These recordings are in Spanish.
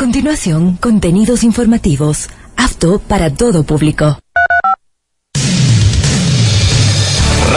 continuación, contenidos informativos, apto para todo público.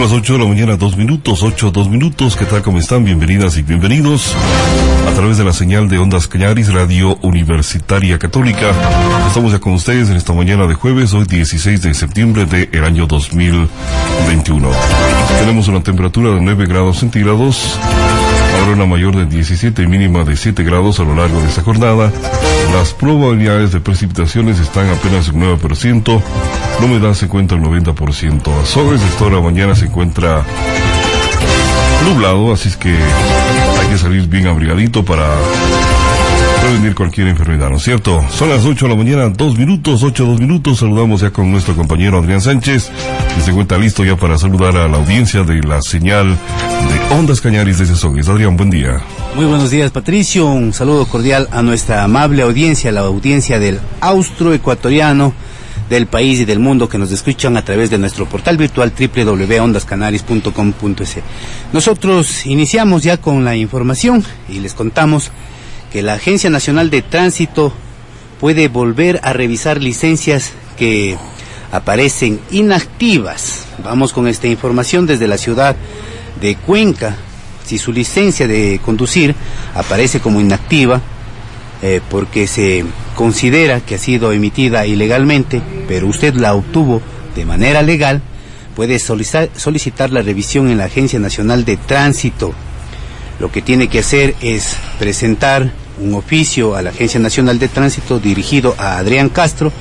Son las 8 de la mañana, dos minutos, 8, dos minutos. ¿Qué tal? ¿Cómo están? Bienvenidas y bienvenidos a través de la señal de Ondas Cañaris, Radio Universitaria Católica. Estamos ya con ustedes en esta mañana de jueves, hoy 16 de septiembre del año 2021. Tenemos una temperatura de 9 grados centígrados Habrá una mayor de 17 y mínima de 7 grados a lo largo de esta jornada. Las probabilidades de precipitaciones están apenas en 9%. La humedad se encuentra en 90%. A sobres de esta hora mañana se encuentra nublado, así es que hay que salir bien abrigadito para prevenir cualquier enfermedad, ¿no es cierto? Son las 8 de la mañana, 2 minutos, 8, 2 minutos. Saludamos ya con nuestro compañero Adrián Sánchez, que se encuentra listo ya para saludar a la audiencia de la señal Ondas Cañaris de Sogues. Adrián, buen día. Muy buenos días, Patricio. Un saludo cordial a nuestra amable audiencia, la audiencia del austroecuatoriano del país y del mundo que nos escuchan a través de nuestro portal virtual www.ondascanaris.com.es. Nosotros iniciamos ya con la información y les contamos que la Agencia Nacional de Tránsito puede volver a revisar licencias que aparecen inactivas. Vamos con esta información desde la ciudad de Cuenca. Si su licencia de conducir aparece como inactiva, eh, porque se considera que ha sido emitida ilegalmente, pero usted la obtuvo de manera legal, puede solicitar, solicitar la revisión en la Agencia Nacional de Tránsito. Lo que tiene que hacer es presentar un oficio a la Agencia Nacional de Tránsito dirigido a Adrián Castro,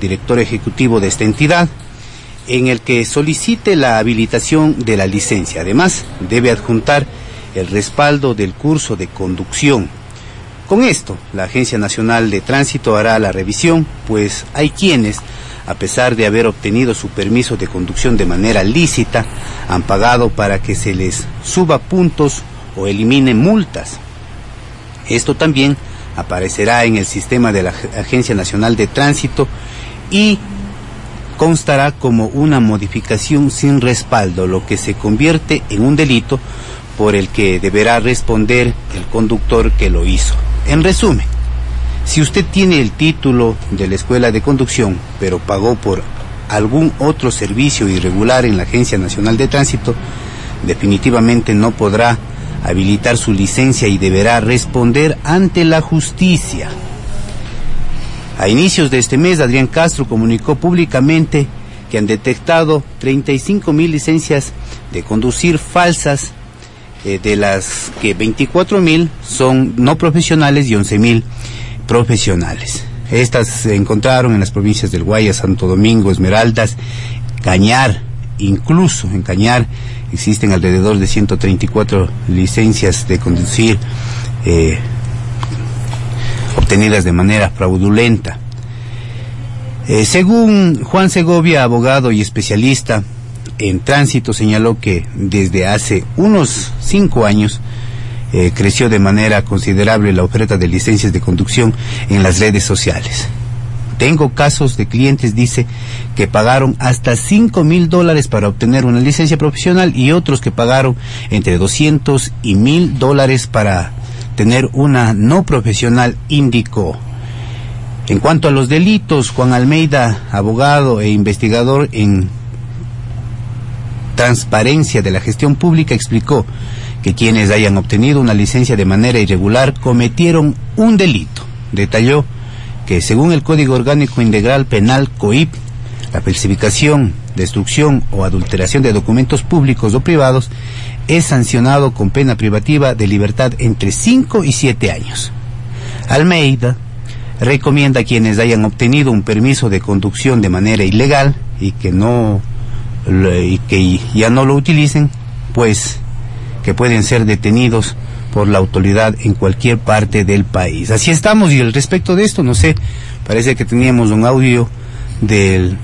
director ejecutivo de esta entidad, en el que solicite la habilitación de la licencia. Además, debe adjuntar el respaldo del curso de conducción. Con esto, la Agencia Nacional de Tránsito hará la revisión, pues hay quienes, a pesar de haber obtenido su permiso de conducción de manera lícita, han pagado para que se les suba puntos o elimine multas. Esto también aparecerá en el sistema de la Agencia Nacional de Tránsito y constará como una modificación sin respaldo, lo que se convierte en un delito por el que deberá responder el conductor que lo hizo. En resumen, si usted tiene el título de la escuela de conducción, pero pagó por algún otro servicio irregular en la Agencia Nacional de Tránsito, definitivamente no podrá habilitar su licencia y deberá responder ante la justicia. A inicios de este mes, Adrián Castro comunicó públicamente que han detectado 35 mil licencias de conducir falsas, eh, de las que 24 mil son no profesionales y 11 mil profesionales. Estas se encontraron en las provincias del Guayas, Santo Domingo, Esmeraldas, Cañar, incluso en Cañar existen alrededor de 134 licencias de conducir eh, obtenidas de manera fraudulenta. Eh, según Juan Segovia, abogado y especialista en tránsito, señaló que desde hace unos cinco años eh, creció de manera considerable la oferta de licencias de conducción en las redes sociales. Tengo casos de clientes, dice, que pagaron hasta 5 mil dólares para obtener una licencia profesional y otros que pagaron entre 200 y mil dólares para tener una no profesional, indicó. En cuanto a los delitos, Juan Almeida, abogado e investigador en transparencia de la gestión pública, explicó que quienes hayan obtenido una licencia de manera irregular cometieron un delito. Detalló que según el Código Orgánico Integral Penal COIP, la falsificación, destrucción o adulteración de documentos públicos o privados es sancionado con pena privativa de libertad entre 5 y 7 años. Almeida recomienda a quienes hayan obtenido un permiso de conducción de manera ilegal y que no y que ya no lo utilicen, pues que pueden ser detenidos por la autoridad en cualquier parte del país. Así estamos y al respecto de esto, no sé, parece que teníamos un audio del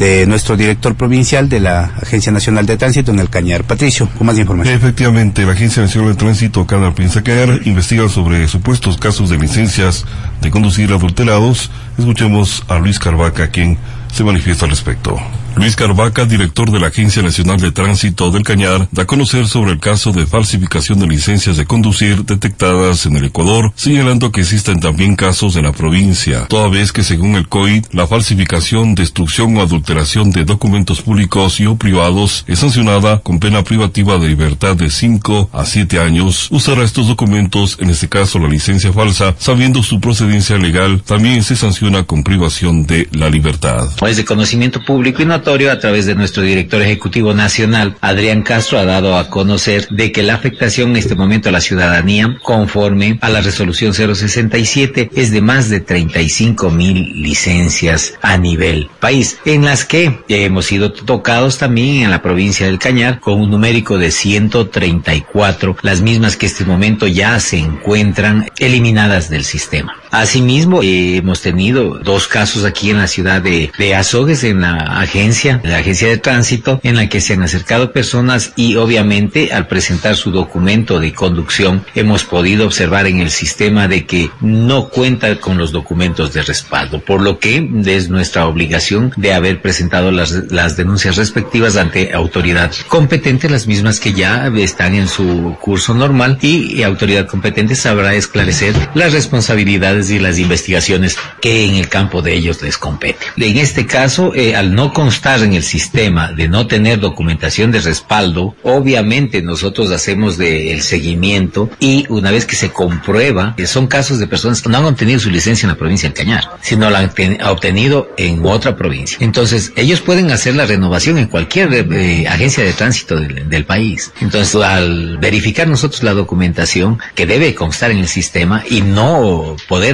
de nuestro director provincial de la Agencia Nacional de Tránsito en el Cañar. Patricio, con más información. Efectivamente, la Agencia Nacional de Tránsito, Piensa Cañar, investiga sobre supuestos casos de licencias de conducir adulterados. Escuchemos a Luis Carvaca, quien se manifiesta al respecto. Luis Carvaca, director de la Agencia Nacional de Tránsito del Cañar, da a conocer sobre el caso de falsificación de licencias de conducir detectadas en el Ecuador, señalando que existen también casos en la provincia, toda vez que según el COID, la falsificación, destrucción o adulteración de documentos públicos y o privados es sancionada con pena privativa de libertad de 5 a 7 años. Usará estos documentos, en este caso la licencia falsa, sabiendo su procedencia legal, también se sanciona con privación de la libertad. Es de conocimiento público y no a través de nuestro director ejecutivo nacional, Adrián Castro, ha dado a conocer de que la afectación en este momento a la ciudadanía, conforme a la resolución 067, es de más de 35 mil licencias a nivel país, en las que hemos sido tocados también en la provincia del Cañar con un numérico de 134, las mismas que este momento ya se encuentran eliminadas del sistema. Asimismo, hemos tenido dos casos aquí en la ciudad de, Azogues, en la agencia, la agencia de tránsito, en la que se han acercado personas y obviamente al presentar su documento de conducción hemos podido observar en el sistema de que no cuenta con los documentos de respaldo, por lo que es nuestra obligación de haber presentado las, las denuncias respectivas ante autoridad competente, las mismas que ya están en su curso normal y autoridad competente sabrá esclarecer las responsabilidades y las investigaciones que en el campo de ellos les compete. En este caso, eh, al no constar en el sistema de no tener documentación de respaldo, obviamente nosotros hacemos de, el seguimiento y una vez que se comprueba, que son casos de personas que no han obtenido su licencia en la provincia del Cañar, sino la han obtenido en otra provincia. Entonces, ellos pueden hacer la renovación en cualquier eh, agencia de tránsito del, del país. Entonces, al verificar nosotros la documentación que debe constar en el sistema y no poder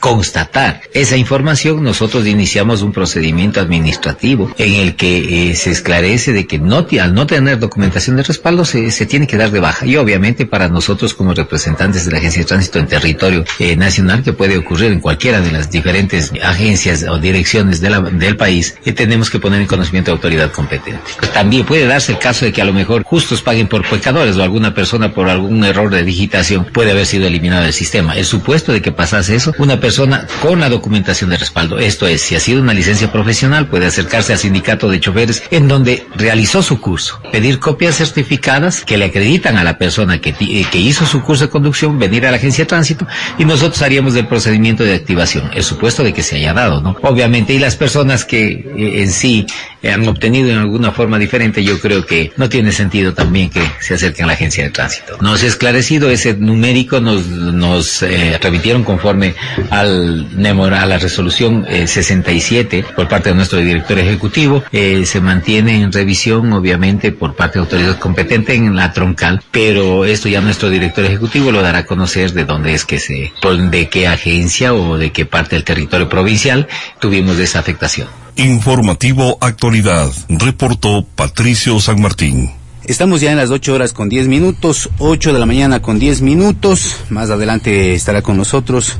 constatar esa información, nosotros iniciamos un procedimiento administrativo en el que eh, se esclarece de que no, al no tener documentación de respaldo se, se, tiene que dar de baja. Y obviamente para nosotros como representantes de la Agencia de Tránsito en territorio eh, nacional, que puede ocurrir en cualquiera de las diferentes agencias o direcciones de la, del país, eh, tenemos que poner en conocimiento de autoridad competente. También puede darse el caso de que a lo mejor justos paguen por pecadores o alguna persona por algún error de digitación puede haber sido eliminada del sistema. El supuesto de que pasase eso, una persona con la documentación de respaldo. Esto es, si ha sido una licencia profesional, puede acercarse al sindicato de choferes en donde realizó su curso, pedir copias certificadas que le acreditan a la persona que, eh, que hizo su curso de conducción, venir a la agencia de tránsito y nosotros haríamos el procedimiento de activación, el supuesto de que se haya dado, ¿no? Obviamente, y las personas que eh, en sí han obtenido en alguna forma diferente, yo creo que no tiene sentido también que se acerquen a la agencia de tránsito. Nos ha esclarecido ese numérico, nos, nos eh, remitieron conforme al a la resolución 67 eh, por parte de nuestro director ejecutivo. Eh, se mantiene en revisión, obviamente, por parte de autoridad competente en la troncal, pero esto ya nuestro director ejecutivo lo dará a conocer de dónde es que se, de qué agencia o de qué parte del territorio provincial tuvimos esa afectación. Informativo Actualidad, reportó Patricio San Martín. Estamos ya en las 8 horas con 10 minutos, 8 de la mañana con 10 minutos. Más adelante estará con nosotros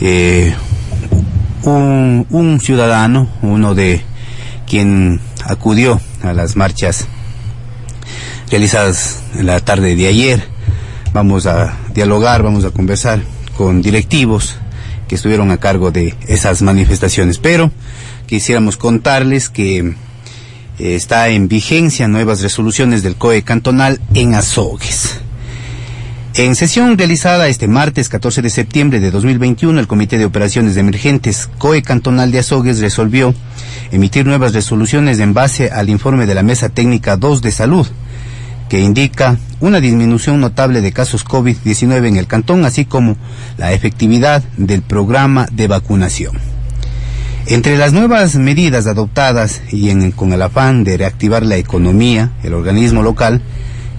eh, un, un ciudadano, uno de quien acudió a las marchas realizadas en la tarde de ayer. Vamos a dialogar, vamos a conversar con directivos que estuvieron a cargo de esas manifestaciones. Pero quisiéramos contarles que está en vigencia nuevas resoluciones del COE cantonal en Azogues. En sesión realizada este martes 14 de septiembre de 2021, el Comité de Operaciones Emergentes COE Cantonal de Azogues resolvió emitir nuevas resoluciones en base al informe de la Mesa Técnica 2 de Salud, que indica una disminución notable de casos COVID-19 en el cantón, así como la efectividad del programa de vacunación. Entre las nuevas medidas adoptadas y con el afán de reactivar la economía, el organismo local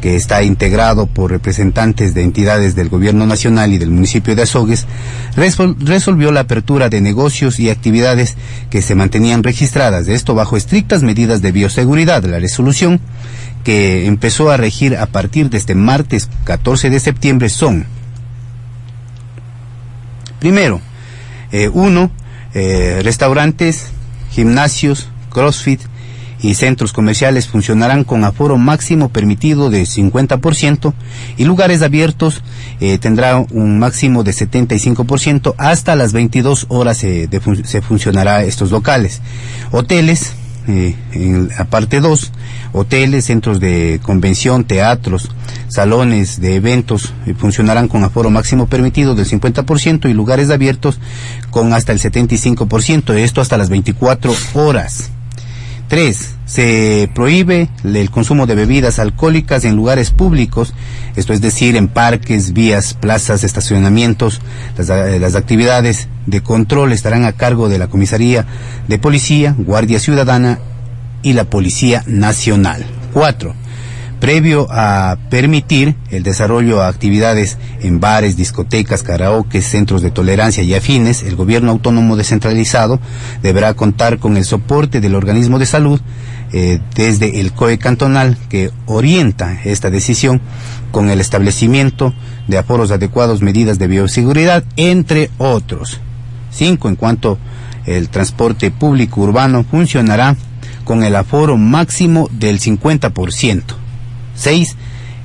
que está integrado por representantes de entidades del gobierno nacional y del municipio de Azogues, resolvió la apertura de negocios y actividades que se mantenían registradas, esto bajo estrictas medidas de bioseguridad. La resolución que empezó a regir a partir de este martes 14 de septiembre son, primero, eh, uno, eh, restaurantes, gimnasios, CrossFit, y centros comerciales funcionarán con aforo máximo permitido de 50% y lugares abiertos eh, tendrá un máximo de 75% hasta las 22 horas se funcionará estos locales. Hoteles, eh, en la parte 2, hoteles, centros de convención, teatros, salones de eventos eh, funcionarán con aforo máximo permitido del 50% y lugares abiertos con hasta el 75%, esto hasta las 24 horas. Tres, se prohíbe el consumo de bebidas alcohólicas en lugares públicos, esto es decir, en parques, vías, plazas, estacionamientos. Las, eh, las, actividades de control estarán a cargo de la Comisaría de Policía, Guardia Ciudadana y la Policía Nacional. Cuatro, previo a permitir el desarrollo de actividades en bares, discotecas, karaoke, centros de tolerancia y afines, el gobierno autónomo descentralizado deberá contar con el soporte del organismo de salud eh, desde el COE cantonal que orienta esta decisión con el establecimiento de aforos adecuados, medidas de bioseguridad, entre otros. Cinco, en cuanto el transporte público urbano funcionará con el aforo máximo del 50%. Seis,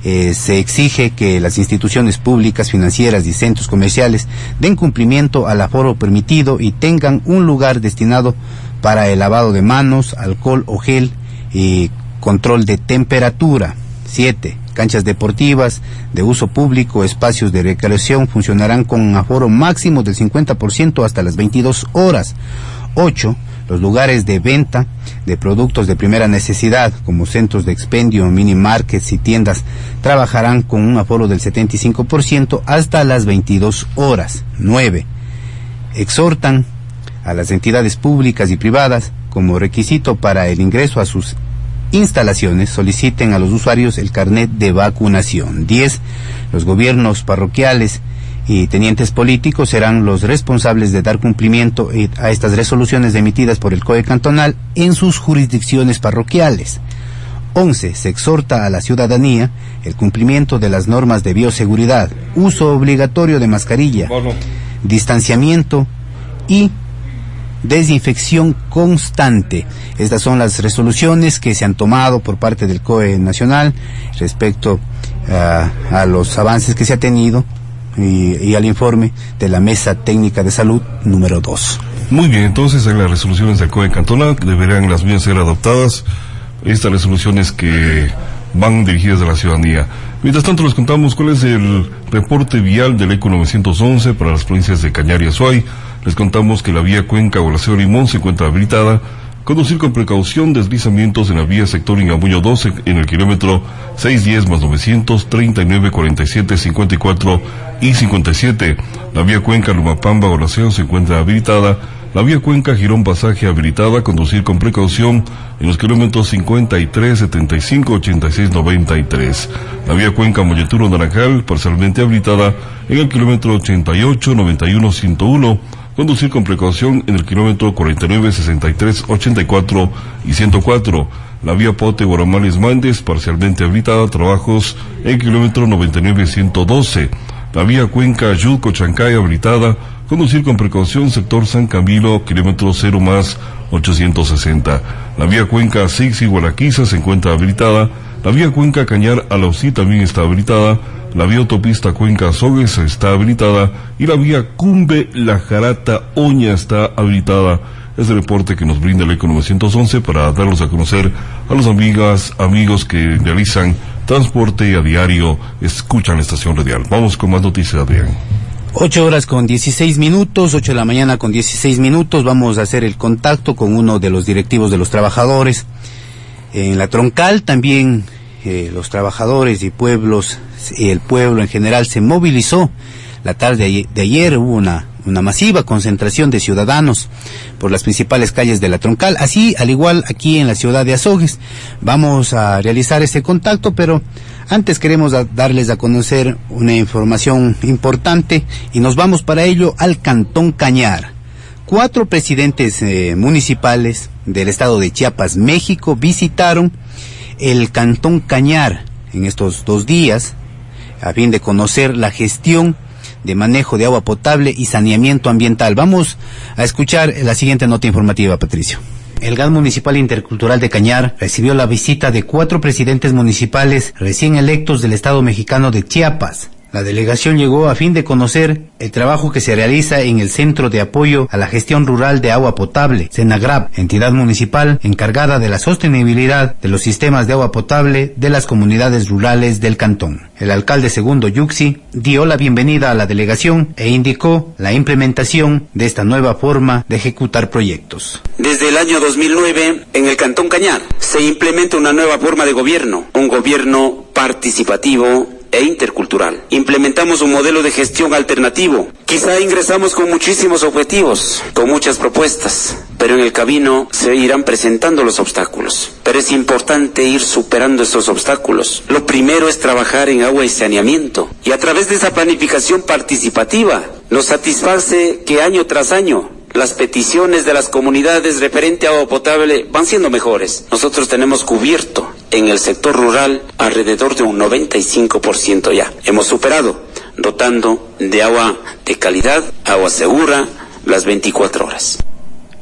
eh, se exige que las instituciones públicas, financieras y centros comerciales den cumplimiento al aforo permitido y tengan un lugar destinado para el lavado de manos, alcohol o gel y control de temperatura. Siete, canchas deportivas de uso público, espacios de recreación funcionarán con un aforo máximo del 50% hasta las 22 horas. Ocho, los lugares de venta de productos de primera necesidad, como centros de expendio, mini markets y tiendas, trabajarán con un aforo del 75% hasta las 22 horas. 9. Exhortan a las entidades públicas y privadas, como requisito para el ingreso a sus instalaciones, soliciten a los usuarios el carnet de vacunación. 10. Los gobiernos parroquiales y tenientes políticos serán los responsables de dar cumplimiento eh, a estas resoluciones emitidas por el COE cantonal en sus jurisdicciones parroquiales. 11. Se exhorta a la ciudadanía el cumplimiento de las normas de bioseguridad, uso obligatorio de mascarilla, distanciamiento y desinfección constante. Estas son las resoluciones que se han tomado por parte del COE nacional respecto ah, a los avances que se ha tenido y, al informe de la Mesa Técnica de Salud número 2. Muy bien, entonces en las resoluciones del COE cantonal deberán las mismas ser adoptadas. Estas resoluciones que van dirigidas a la ciudadanía. Mientras tanto, les contamos cuál es el reporte vial del ECO 911 para las provincias de Cañar y Azuay. Les contamos que la vía Cuenca o la Limón se encuentra habilitada Conducir con precaución deslizamientos en la vía sector Ingamuño 12 en el kilómetro 610 más 900 39 47 54 y 57. La vía Cuenca Lumapamba Oración se encuentra habilitada. La vía Cuenca Girón Pasaje habilitada. Conducir con precaución en los kilómetros 53 75 86 93. La vía Cuenca Molleturo Naranjal parcialmente habilitada en el kilómetro 88 91 101 Conducir con precaución en el kilómetro 49, 63, 84 y 104. La vía Pote Guaramales Mandes, parcialmente habilitada, trabajos en kilómetro 99, 112. La vía Cuenca Yulco Chancay habilitada, conducir con precaución sector San Camilo, kilómetro 0 más 860. La vía Cuenca Six y Guaraquiza se encuentra habilitada. La vía Cuenca Cañar Alausí también está habilitada la vía autopista Cuenca Sogues está habilitada y la vía Cumbe La Jarata Oña está habilitada. Es el reporte que nos brinda el ECO 911 para darlos a conocer a los amigas, amigos que realizan transporte a diario, escuchan la estación radial. Vamos con más noticias, Adrián. 8 horas con 16 minutos, 8 de la mañana con 16 minutos, vamos a hacer el contacto con uno de los directivos de los trabajadores. En la troncal también eh, los trabajadores y pueblos, el pueblo en general se movilizó. La tarde de ayer hubo una, una masiva concentración de ciudadanos por las principales calles de la Troncal, así al igual aquí en la ciudad de Azogues. Vamos a realizar este contacto, pero antes queremos darles a conocer una información importante y nos vamos para ello al Cantón Cañar. Cuatro presidentes eh, municipales del estado de Chiapas, México, visitaron el Cantón Cañar en estos dos días a fin de conocer la gestión de manejo de agua potable y saneamiento ambiental. Vamos a escuchar la siguiente nota informativa, Patricio. El GAD Municipal Intercultural de Cañar recibió la visita de cuatro presidentes municipales recién electos del Estado mexicano de Chiapas, la delegación llegó a fin de conocer el trabajo que se realiza en el Centro de Apoyo a la Gestión Rural de Agua Potable, Senagrab, entidad municipal encargada de la sostenibilidad de los sistemas de agua potable de las comunidades rurales del cantón. El alcalde segundo Yuxi dio la bienvenida a la delegación e indicó la implementación de esta nueva forma de ejecutar proyectos. Desde el año 2009, en el Cantón Cañar, se implementa una nueva forma de gobierno, un gobierno participativo e intercultural. Implementamos un modelo de gestión alternativo. Quizá ingresamos con muchísimos objetivos, con muchas propuestas, pero en el camino se irán presentando los obstáculos. Pero es importante ir superando estos obstáculos. Lo primero es trabajar en agua y saneamiento. Y a través de esa planificación participativa nos satisface que año tras año las peticiones de las comunidades referente a agua potable van siendo mejores. Nosotros tenemos cubierto en el sector rural alrededor de un 95% ya. Hemos superado, dotando de agua de calidad, agua segura, las 24 horas.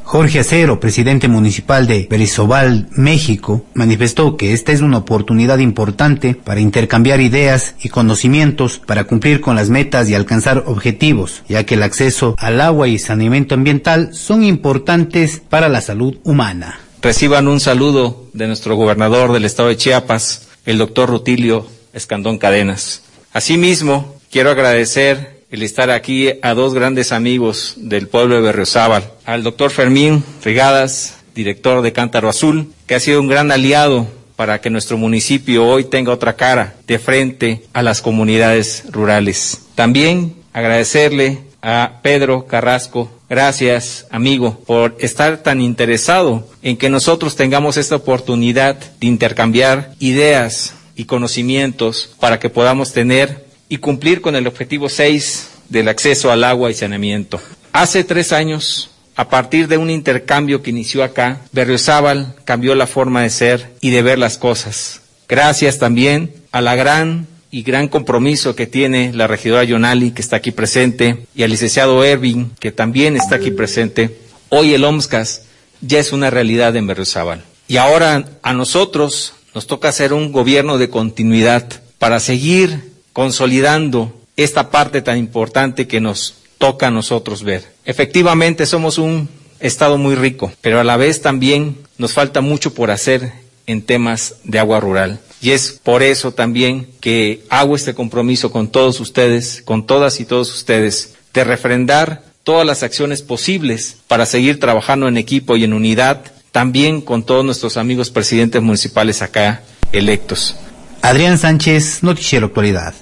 Jorge Acero, presidente municipal de Berisobal, México, manifestó que esta es una oportunidad importante para intercambiar ideas y conocimientos para cumplir con las metas y alcanzar objetivos, ya que el acceso al agua y saneamiento ambiental son importantes para la salud humana. Reciban un saludo de nuestro gobernador del estado de Chiapas, el doctor Rutilio Escandón Cadenas. Asimismo, quiero agradecer el estar aquí a dos grandes amigos del pueblo de Berriozábal, al doctor Fermín Rigadas, director de Cántaro Azul, que ha sido un gran aliado para que nuestro municipio hoy tenga otra cara de frente a las comunidades rurales. También agradecerle a Pedro Carrasco, gracias amigo, por estar tan interesado en que nosotros tengamos esta oportunidad de intercambiar ideas y conocimientos para que podamos tener y cumplir con el objetivo 6 del acceso al agua y saneamiento. Hace tres años, a partir de un intercambio que inició acá, Berriozábal cambió la forma de ser y de ver las cosas. Gracias también a la gran y gran compromiso que tiene la regidora Yonali, que está aquí presente, y al licenciado Ervin, que también está aquí presente. Hoy el OMSCAS ya es una realidad en Berriozábal. Y ahora a nosotros nos toca hacer un gobierno de continuidad para seguir consolidando esta parte tan importante que nos toca a nosotros ver. Efectivamente, somos un Estado muy rico, pero a la vez también nos falta mucho por hacer en temas de agua rural. Y es por eso también que hago este compromiso con todos ustedes, con todas y todos ustedes, de refrendar todas las acciones posibles para seguir trabajando en equipo y en unidad, también con todos nuestros amigos presidentes municipales acá electos. Adrián Sánchez, Noticiero Actualidad.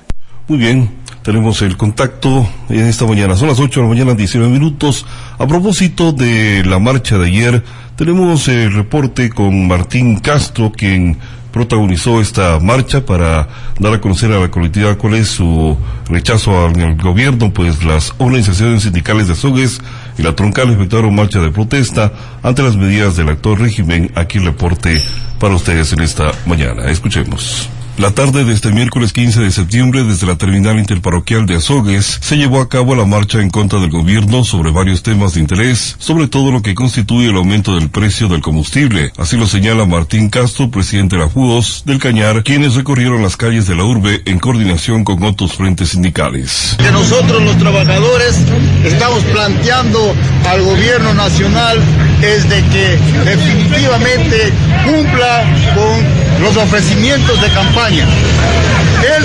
Muy bien, tenemos el contacto en esta mañana. Son las 8 de la mañana, 19 minutos. A propósito de la marcha de ayer, tenemos el reporte con Martín Castro, quien protagonizó esta marcha para dar a conocer a la colectividad cuál es su rechazo al, gobierno, pues las organizaciones sindicales de Azogues y la Troncal efectuaron marcha de protesta ante las medidas del actual régimen. Aquí el reporte para ustedes en esta mañana. Escuchemos. La tarde de este miércoles 15 de septiembre, desde la terminal interparroquial de Azogues, se llevó a cabo la marcha en contra del gobierno sobre varios temas de interés, sobre todo lo que constituye el aumento del precio del combustible. Así lo señala Martín Castro, presidente de la FUOS del Cañar, quienes recorrieron las calles de la urbe en coordinación con otros frentes sindicales. Que nosotros los trabajadores estamos planteando al gobierno nacional es de que definitivamente cumpla con los ofrecimientos de campaña. Él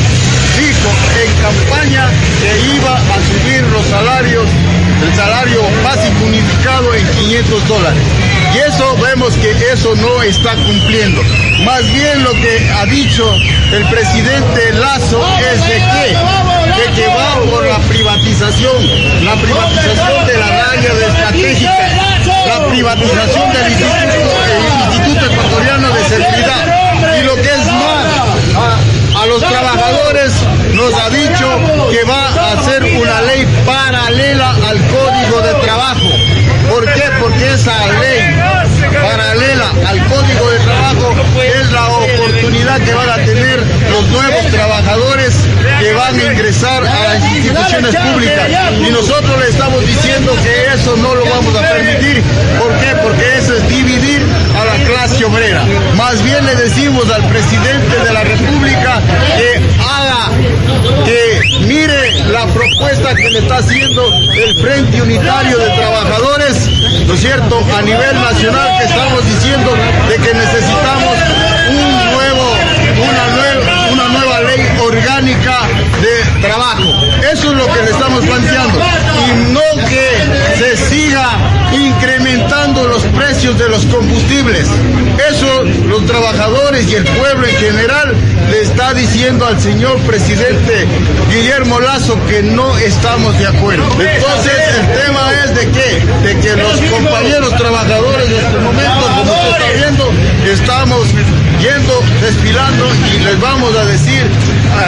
dijo en campaña que iba a subir los salarios, el salario básico unificado en 500 dólares. Y eso vemos que eso no está cumpliendo. Más bien lo que ha dicho el presidente Lazo es de que, de que va por la privatización la privatización de la radio estratégica, la privatización del Instituto, Ecuatoriano de Seguridad y lo que es más, a los trabajadores nos ha dicho que va a hacer una ley paralela al Código de Trabajo. ¿Por qué? Porque esa ley paralela al Código de Trabajo es la oportunidad que van a tener los nuevos trabajadores que van a ingresar a las instituciones públicas. Y nosotros le estamos diciendo que eso no lo vamos a permitir. ¿Por qué? Porque eso es clase obrera. Más bien le decimos al presidente de la República que haga, que mire la propuesta que le está haciendo el Frente Unitario de Trabajadores, ¿no es cierto?, a nivel nacional que estamos diciendo de que necesitamos un nuevo, una nueva, una nueva ley orgánica de trabajo. Eso es lo que le estamos planteando. Y no que se siga incrementando los precios de los combustibles. Eso los trabajadores y el pueblo en general le está diciendo al señor presidente Guillermo Lazo que no estamos de acuerdo. Entonces el tema es de qué? De que los compañeros trabajadores en este momento, como usted está viendo, estamos yendo, desfilando y les vamos a decir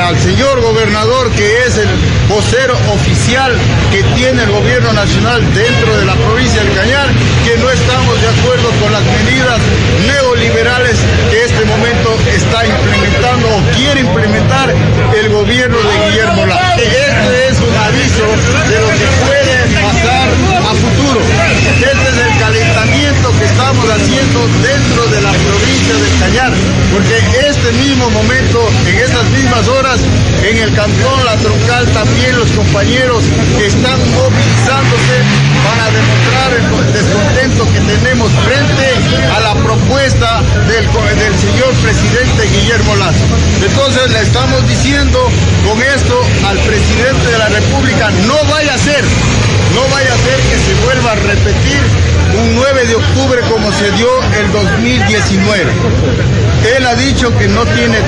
al señor gobernador que es el vocero oficial que tiene el gobierno nacional dentro de la provincia del Cañar, que no estamos de acuerdo con las medidas neoliberales que este momento está implementando o quiere implementar el gobierno de Guillermo Lazo. Este es un aviso de lo que puede pasar a futuro. Este es el calentamiento que estamos haciendo dentro de la provincia del Cañar, porque este mismo momento, en estas mismas horas, en el cantón La Troncal también los compañeros están movilizándose para demostrar el descontento que tenemos frente a la propuesta del, del señor presidente Guillermo Lazo. Entonces le estamos diciendo con esto al presidente de la República, no vaya a ser, no vaya a ser que se vuelva a repetir un 9 octubre como se dio el 2019. Él ha dicho que no tiene,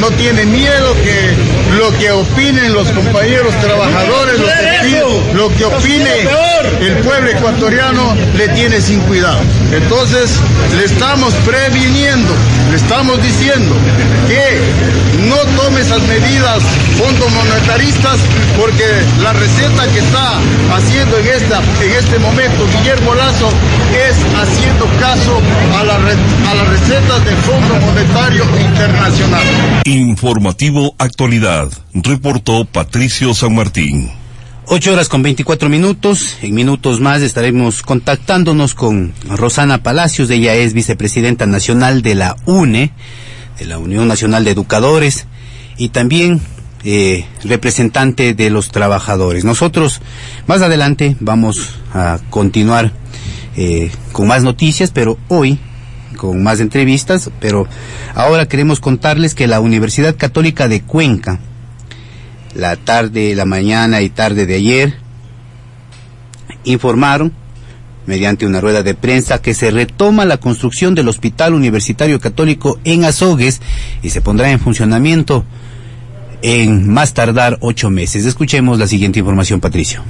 no tiene miedo, que lo que opinen los compañeros trabajadores, lo que, lo que opine el pueblo ecuatoriano, le tiene sin cuidado. Entonces, le estamos previniendo, le estamos diciendo que no tome esas medidas fondos monetaristas porque la receta que está haciendo en, esta, en este momento Guillermo Lazo es haciendo caso a, la, a las recetas del Fondo Monetario Internacional. Informativo Actualidad, reportó Patricio San Martín. Ocho horas con 24 minutos. En minutos más estaremos contactándonos con Rosana Palacios. Ella es vicepresidenta nacional de la UNE, de la Unión Nacional de Educadores, y también eh, representante de los trabajadores. Nosotros más adelante vamos a continuar eh, con más noticias, pero hoy con más entrevistas, pero ahora queremos contarles que la Universidad Católica de Cuenca, la tarde, la mañana y tarde de ayer, informaron mediante una rueda de prensa que se retoma la construcción del Hospital Universitario Católico en Azogues y se pondrá en funcionamiento en más tardar ocho meses. Escuchemos la siguiente información, Patricio.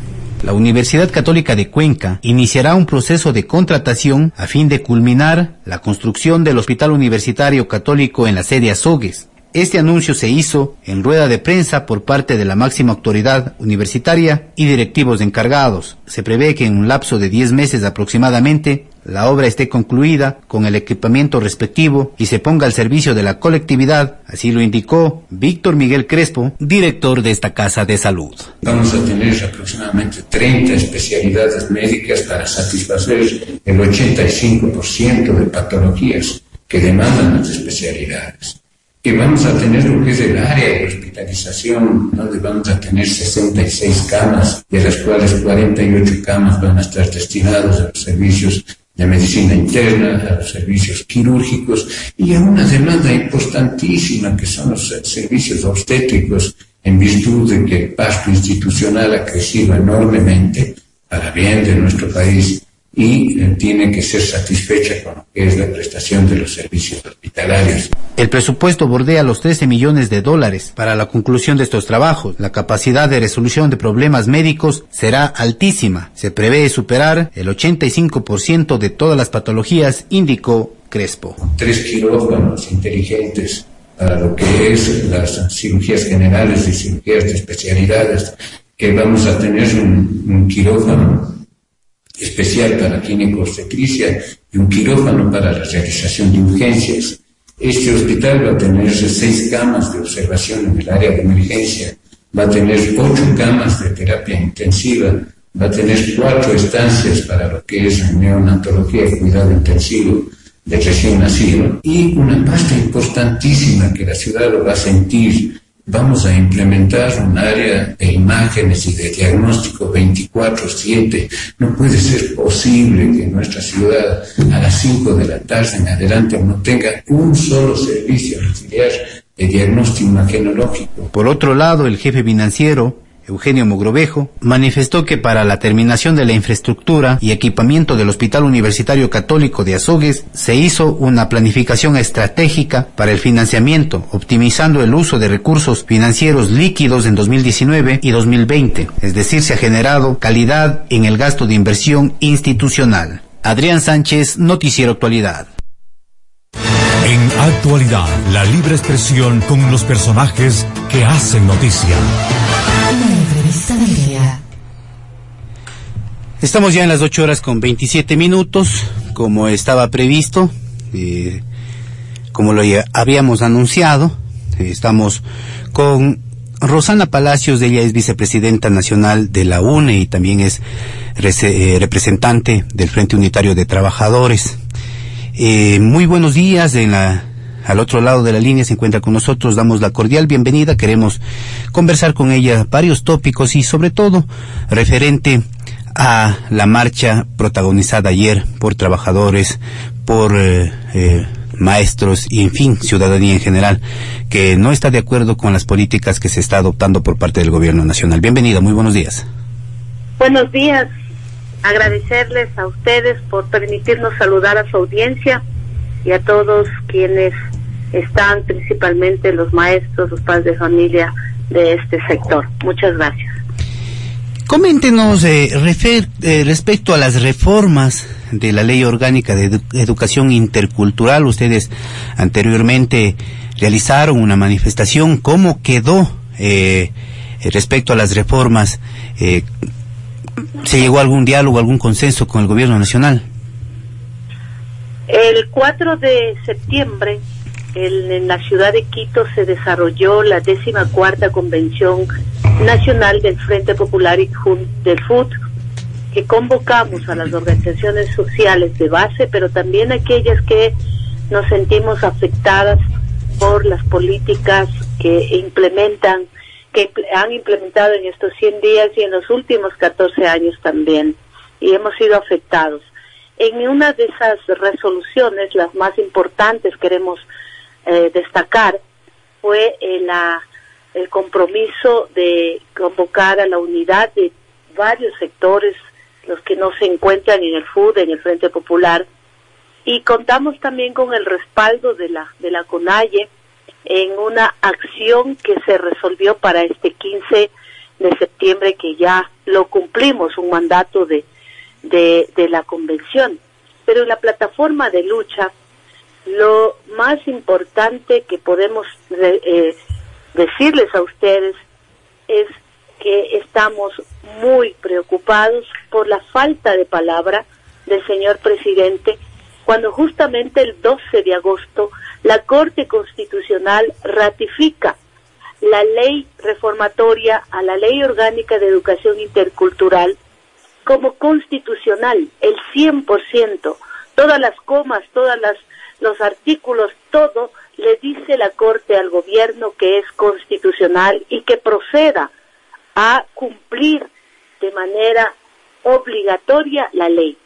La Universidad Católica de Cuenca iniciará un proceso de contratación a fin de culminar la construcción del Hospital Universitario Católico en la sede Azogues. Este anuncio se hizo en rueda de prensa por parte de la máxima autoridad universitaria y directivos encargados. Se prevé que en un lapso de 10 meses aproximadamente la obra esté concluida con el equipamiento respectivo y se ponga al servicio de la colectividad, así lo indicó Víctor Miguel Crespo, director de esta casa de salud. Vamos a tener aproximadamente 30 especialidades médicas para satisfacer el 85% de patologías que demandan las especialidades que vamos a tener lo que es el área de hospitalización, donde vamos a tener 66 camas, de las cuales 48 camas van a estar destinados a los servicios de medicina interna, a los servicios quirúrgicos y a una demanda importantísima que son los servicios obstétricos, en virtud de que el pasto institucional ha crecido enormemente para bien de nuestro país y tiene que ser satisfecha con lo que es la prestación de los servicios hospitalarios. El presupuesto bordea los 13 millones de dólares para la conclusión de estos trabajos. La capacidad de resolución de problemas médicos será altísima. Se prevé superar el 85% de todas las patologías, indicó Crespo. Tres quirófanos inteligentes para lo que es las cirugías generales y cirugías de especialidades, que vamos a tener un, un quirófano especial para ginecobstetricia y un quirófano para la realización de urgencias. Este hospital va a tener seis camas de observación en el área de emergencia, va a tener ocho camas de terapia intensiva, va a tener cuatro estancias para lo que es neonatología y cuidado intensivo de recién nacido y una pasta importantísima que la ciudad lo va a sentir vamos a implementar un área de imágenes y de diagnóstico 24/7. No puede ser posible que nuestra ciudad a las 5 de la tarde en adelante no tenga un solo servicio auxiliar de diagnóstico imagenológico. Por otro lado, el jefe financiero Eugenio Mogrovejo, manifestó que para la terminación de la infraestructura y equipamiento del Hospital Universitario Católico de Azogues se hizo una planificación estratégica para el financiamiento, optimizando el uso de recursos financieros líquidos en 2019 y 2020, es decir, se ha generado calidad en el gasto de inversión institucional. Adrián Sánchez, Noticiero Actualidad. En actualidad, la libre expresión con los personajes que hacen noticia. Estamos ya en las 8 horas con 27 minutos, como estaba previsto, eh, como lo habíamos anunciado. Eh, estamos con Rosana Palacios, ella es vicepresidenta nacional de la UNE y también es eh, representante del Frente Unitario de Trabajadores. muy buenos días en la al otro lado de la línea se encuentra con nosotros, damos la cordial bienvenida, queremos conversar con ella varios tópicos y sobre todo referente a la marcha protagonizada ayer por trabajadores, por eh, eh, maestros y en fin, ciudadanía en general, que no está de acuerdo con las políticas que se está adoptando por parte del gobierno nacional. Bienvenida, muy buenos días. Buenos días, agradecerles a ustedes por permitirnos saludar a su audiencia y a todos quienes están principalmente los maestros, los padres de familia de este sector. Muchas gracias. Coméntenos eh, eh, respecto a las reformas de la Ley Orgánica de Educación Intercultural. Ustedes anteriormente realizaron una manifestación. ¿Cómo quedó eh, respecto a las reformas? ¿Se llegó a algún diálogo, algún consenso con el Gobierno Nacional? El 4 de septiembre en, la ciudad de Quito se desarrolló la décima cuarta convención nacional del Frente Popular y del FUT, que convocamos a las organizaciones sociales de base, pero también aquellas que nos sentimos afectadas por las políticas que implementan, que han implementado en estos 100 días y en los últimos 14 años también, y hemos sido afectados. En una de esas resoluciones, las más importantes, queremos eh, destacar, fue la, el compromiso de convocar a la unidad de varios sectores, los que no se encuentran en el FUD, en el Frente Popular, y contamos también con el respaldo de la, de la CONAIE en una acción que se resolvió para este 15 de septiembre que ya lo cumplimos, un mandato de de, la convención. Pero en la plataforma de lucha, lo más importante que podemos eh, decirles a ustedes es que estamos muy preocupados por la falta de palabra del señor presidente cuando justamente el 12 de agosto la Corte Constitucional ratifica la ley reformatoria a la Ley Orgánica de Educación Intercultural como constitucional, el 100%, todas las comas, todas las los artículos, todo le dice la Corte al gobierno que es constitucional y que proceda a cumplir de manera obligatoria la ley.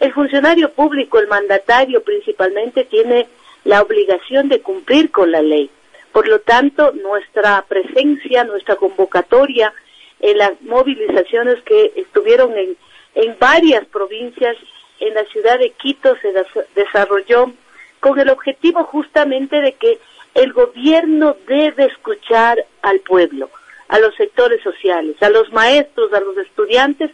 El funcionario público, el mandatario principalmente, tiene la obligación de cumplir con la ley. Por lo tanto, nuestra presencia, nuestra convocatoria en las movilizaciones que estuvieron en en varias provincias en la ciudad de Quito se desarrolló con el objetivo justamente de que el gobierno debe escuchar al pueblo, a los sectores sociales, a los maestros, a los estudiantes,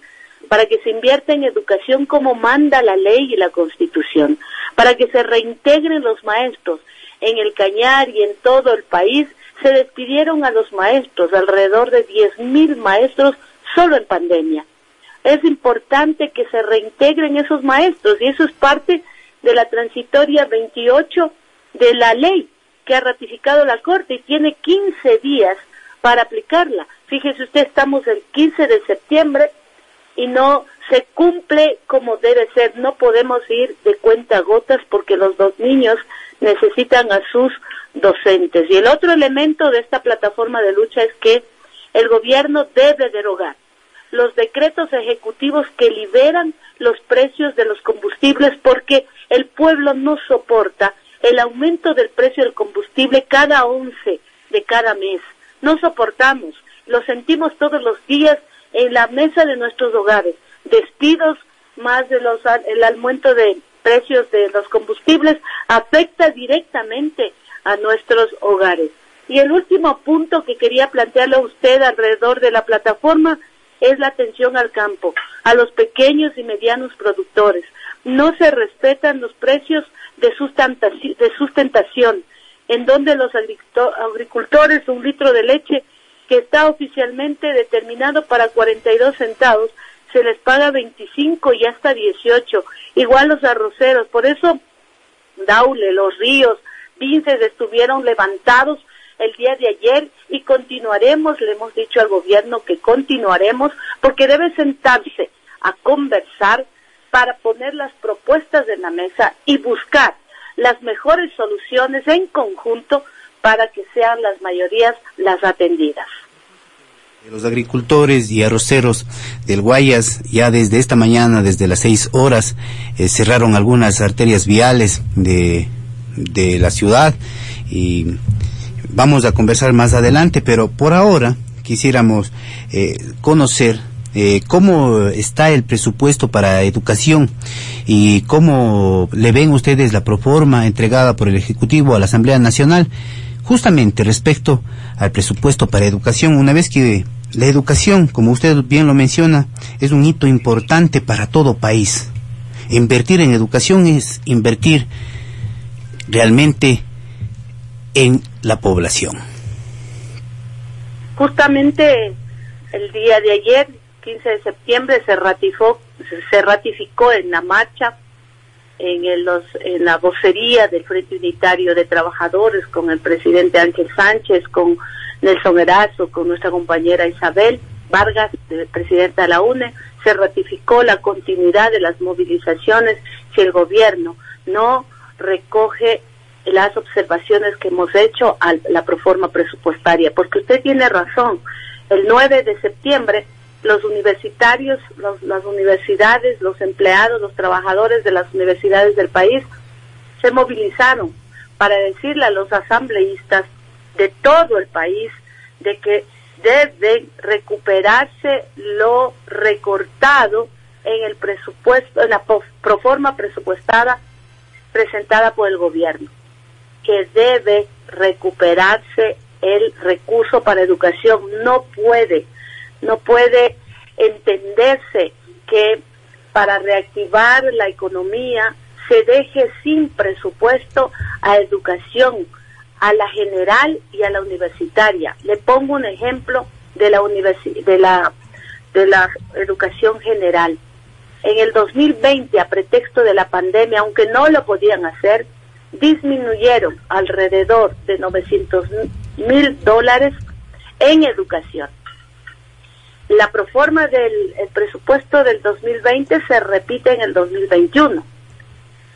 para que se invierta en educación como manda la ley y la constitución, para que se reintegren los maestros en el Cañar y en todo el país. Se despidieron a los maestros, alrededor de 10.000 maestros solo en pandemia. Es importante que se reintegren esos maestros y eso es parte de la transitoria 28 de la ley que ha ratificado la Corte y tiene 15 días para aplicarla. Fíjese usted, estamos el 15 de septiembre y no se cumple como debe ser. No podemos ir de cuenta gotas porque los dos niños necesitan a sus docentes. Y el otro elemento de esta plataforma de lucha es que el gobierno debe derogar los decretos ejecutivos que liberan los precios de los combustibles porque el pueblo no soporta el aumento del precio del combustible cada once de cada mes. No soportamos, lo sentimos todos los días en la mesa de nuestros hogares. Despidos más de los el aumento de precios de los combustibles afecta directamente a nuestros hogares. Y el último punto que quería plantearle a usted alrededor de la plataforma es la atención al campo, a los pequeños y medianos productores. No se respetan los precios de sustentación, en donde los agricultores un litro de leche que está oficialmente determinado para 42 centavos, se les paga 25 y hasta 18. Igual los arroceros. Por eso Daule, los ríos, Vinces estuvieron levantados el día de ayer y continuaremos, le hemos dicho al gobierno que continuaremos porque debe sentarse a conversar para poner las propuestas en la mesa y buscar las mejores soluciones en conjunto para que sean las mayorías las atendidas. Los agricultores y arroceros del Guayas ya desde esta mañana, desde las seis horas, eh, cerraron algunas arterias viales de, de la ciudad y vamos a conversar más adelante, pero por ahora quisiéramos eh, conocer eh, cómo está el presupuesto para educación y cómo le ven ustedes la proforma entregada por el Ejecutivo a la Asamblea Nacional justamente respecto al presupuesto para educación, una vez que la educación, como usted bien lo menciona, es un hito importante para todo país. Invertir en educación es invertir realmente en la población. Justamente el día de ayer 15 de septiembre se ratificó, se ratificó en la marcha, en, los, en la vocería del Frente Unitario de Trabajadores con el presidente Ángel Sánchez, con Nelson Erazo, con nuestra compañera Isabel Vargas, presidenta de la UNE, se ratificó la continuidad de las movilizaciones si el gobierno no recoge las observaciones que hemos hecho a la proforma presupuestaria, porque usted tiene razón. El 9 de septiembre los universitarios, las universidades, los empleados, los trabajadores de las universidades del país se movilizaron para decirle a los asambleístas de todo el país de que debe recuperarse lo recortado en el presupuesto, en la proforma presupuestada presentada por el gobierno, que debe recuperarse el recurso para educación. No puede no puede entenderse que para reactivar la economía se deje sin presupuesto a educación, a la general y a la universitaria. Le pongo un ejemplo de la, de la, de la educación general. En el 2020, a pretexto de la pandemia, aunque no lo podían hacer, disminuyeron alrededor de 900 mil dólares en educación la proforma del presupuesto del 2020 se repite en el 2021,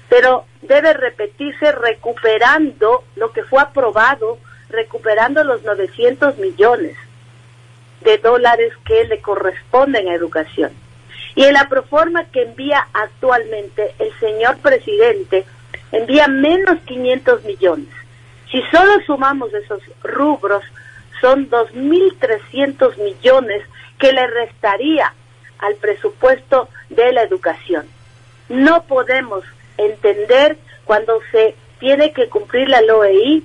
pero debe repetirse recuperando lo que fue aprobado, recuperando los 900 millones de dólares que le corresponden a educación. Y en la proforma que envía actualmente el señor presidente, envía menos 500 millones. Si solo sumamos esos rubros, son 2.300 millones que le restaría al presupuesto de la educación. No podemos entender cuando se tiene que cumplir la LOEI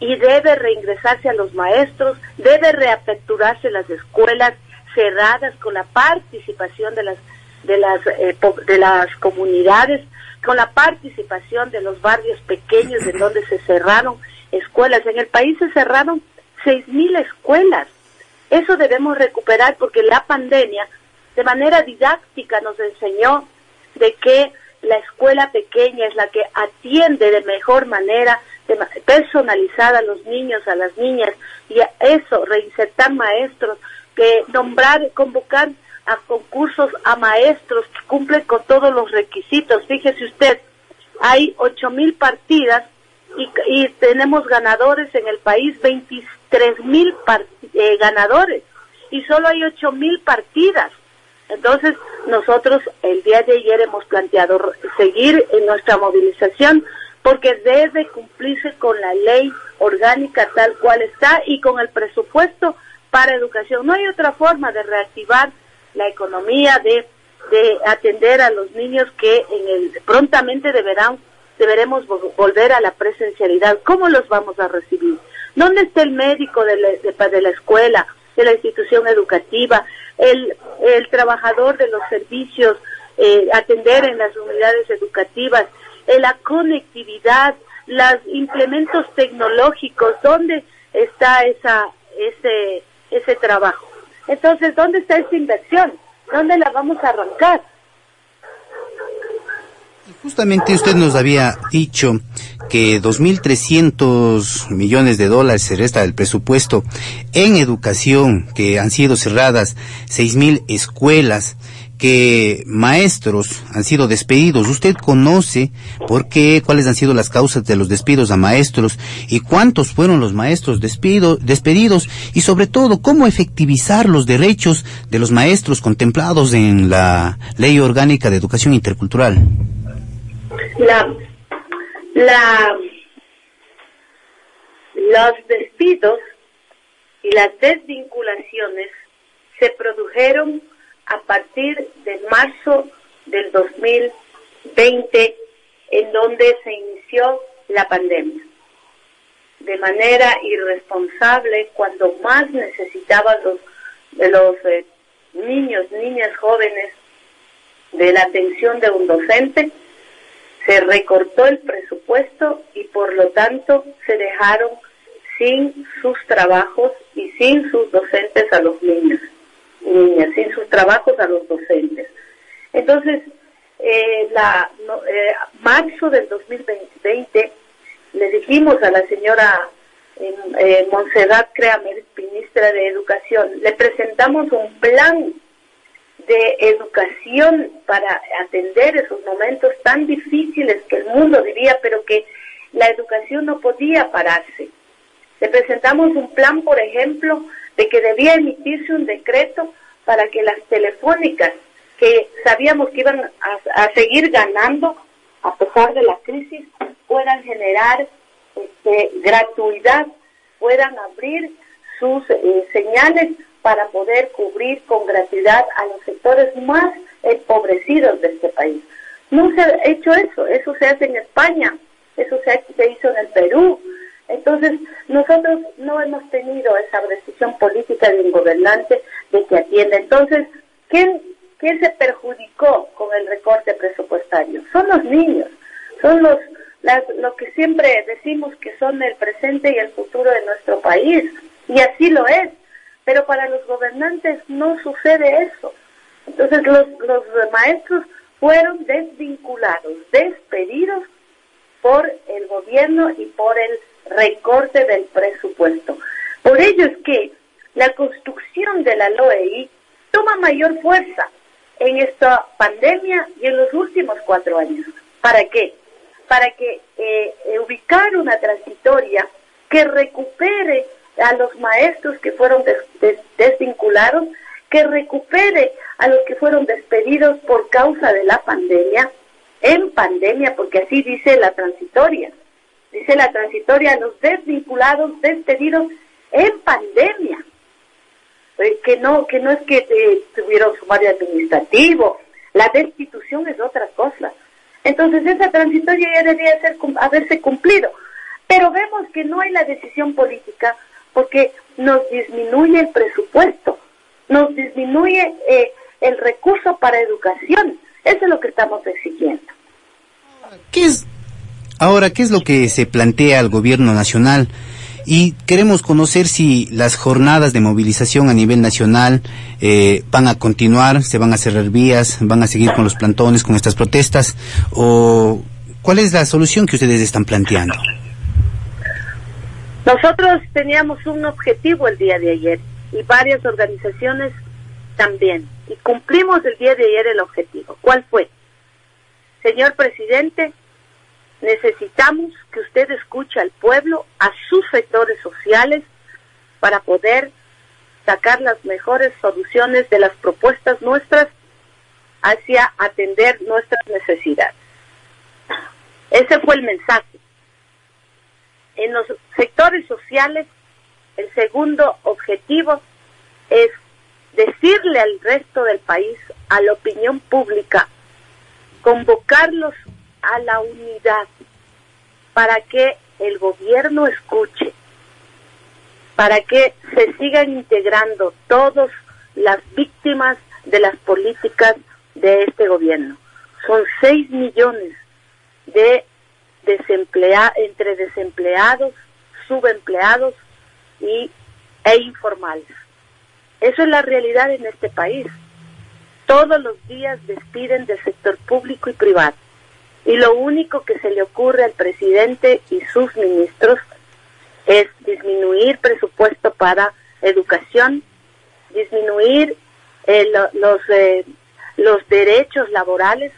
y debe reingresarse a los maestros, debe reaperturarse las escuelas cerradas con la participación de las de las eh, de las comunidades, con la participación de los barrios pequeños en donde se cerraron escuelas. En el país se cerraron seis mil escuelas. Eso debemos recuperar porque la pandemia de manera didáctica nos enseñó de que la escuela pequeña es la que atiende de mejor manera, personalizada a los niños, a las niñas, y a eso, reinsertar maestros, que nombrar, convocar a concursos a maestros que cumplen con todos los requisitos. Fíjese usted, hay ocho mil partidas y, tenemos ganadores en el país, 23 mil eh, ganadores, y solo hay ocho mil partidas. Entonces, nosotros el día de ayer hemos planteado seguir en nuestra movilización porque debe cumplirse con la ley orgánica tal cual está y con el presupuesto para educación. No hay otra forma de reactivar la economía, de, de atender a los niños que en el, prontamente deberán, deberemos volver a la presencialidad. ¿Cómo los vamos a recibir? ¿Dónde está el médico de la, de la escuela, de la institución educativa? el, el trabajador de los servicios, eh, atender en las unidades educativas, en la conectividad, los implementos tecnológicos, ¿dónde está esa, ese, ese trabajo? Entonces, ¿dónde está esa inversión? ¿Dónde la vamos a arrancar? Justamente usted nos había dicho que 2.300 millones de dólares se resta del presupuesto en educación, que han sido cerradas 6.000 escuelas, que maestros han sido despedidos. ¿Usted conoce por qué, cuáles han sido las causas de los despidos a maestros y cuántos fueron los maestros despedidos y sobre todo cómo efectivizar los derechos de los maestros contemplados en la Ley Orgánica de Educación Intercultural? la, la, los despidos y las desvinculaciones se produjeron a partir de marzo del 2020, en donde se inició la pandemia. De manera irresponsable, cuando más necesitaban los, eh, niños, niñas, jóvenes de la atención de un docente, se recortó el presupuesto y por lo tanto se dejaron sin sus trabajos y sin sus docentes a los niños niñas, sin sus trabajos a los docentes. Entonces, eh, la eh, marzo del 2020 le dijimos a la señora eh, Montserrat Creamer, ministra de Educación, le presentamos un plan de educación para atender esos momentos tan difíciles que el mundo vivía, pero que la educación no podía pararse. Le presentamos un plan, por ejemplo, de que debía emitirse un decreto para que las telefónicas, que sabíamos que iban a, seguir ganando a pesar de la crisis, puedan generar este, gratuidad, puedan abrir sus eh, señales para poder cubrir con gratuidad a los sectores más empobrecidos de este país. No se ha hecho eso, eso se hace en España, eso se, hizo en el Perú. Entonces, nosotros no hemos tenido esa decisión política de un gobernante de que atienda. Entonces, ¿quién, ¿quién se perjudicó con el recorte presupuestario? Son los niños, son los las, lo que siempre decimos que son el presente y el futuro de nuestro país. Y así lo es pero para los gobernantes no sucede eso. Entonces los, los maestros fueron desvinculados, despedidos por el gobierno y por el recorte del presupuesto. Por ello es que la construcción de la LOEI toma mayor fuerza en esta pandemia y en los últimos cuatro años. ¿Para qué? Para que eh, ubicar una transitoria que recupere a los maestros que fueron desvinculados, que recupere a los que fueron despedidos por causa de la pandemia, en pandemia, porque así dice la transitoria. Dice la transitoria, los desvinculados, despedidos en pandemia. Eh, que no, que no es que tuvieron sumario administrativo, La destitución es otra cosa. Entonces esa transitoria ya debía ser, haberse cumplido. Pero vemos que no hay la decisión política porque nos disminuye el presupuesto, nos disminuye eh, el recurso para educación. Eso es lo que estamos exigiendo. ¿Qué es ahora qué es lo que se plantea al gobierno nacional? Y queremos conocer si las jornadas de movilización a nivel nacional eh, van a continuar, se van a cerrar vías, van a seguir con los plantones, con estas protestas, o cuál es la solución que ustedes están planteando. Nosotros teníamos un objetivo el día de ayer y varias organizaciones también. Y cumplimos el día de ayer el objetivo. ¿Cuál fue? Señor presidente, necesitamos que usted escuche al pueblo, a sus sectores sociales, para poder sacar las mejores soluciones de las propuestas nuestras hacia atender nuestras necesidades. Ese fue el mensaje. En los sectores sociales, el segundo objetivo es decirle al resto del país, a la opinión pública, convocarlos a la unidad para que el gobierno escuche, para que se sigan integrando todas las víctimas de las políticas de este gobierno. Son seis millones de desemplea entre desempleados, subempleados y, e informales. Eso es la realidad en este país. Todos los días despiden del sector público y privado. Y lo único que se le ocurre al presidente y sus ministros es disminuir presupuesto para educación, disminuir eh, los, eh, los derechos laborales,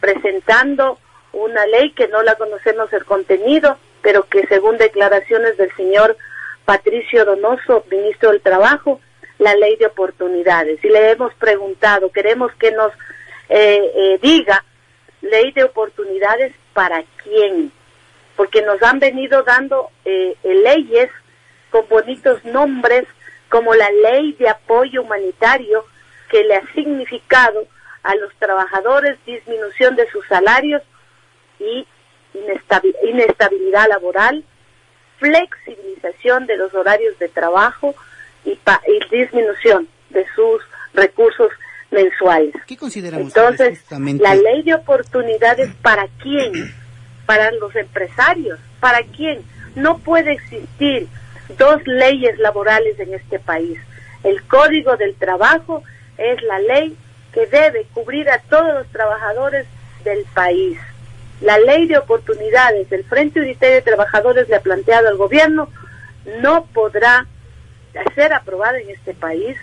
presentando una ley que no la conocemos el contenido, pero que según declaraciones del señor Patricio Donoso, ministro del Trabajo, la ley de oportunidades. Y le hemos preguntado, queremos que nos eh, eh, diga ley de oportunidades para quién, porque nos han venido dando eh, leyes con bonitos nombres como la ley de apoyo humanitario que le ha significado a los trabajadores disminución de sus salarios y inestabilidad laboral, flexibilización de los horarios de trabajo y, y disminución de sus recursos mensuales. ¿Qué consideramos Entonces, la ley de oportunidades para quién? Para los empresarios. ¿Para quién? No puede existir dos leyes laborales en este país. El Código del Trabajo es la ley que debe cubrir a todos los trabajadores del país. La ley de oportunidades del Frente Unitario de Trabajadores le ha planteado al gobierno no podrá ser aprobada en este país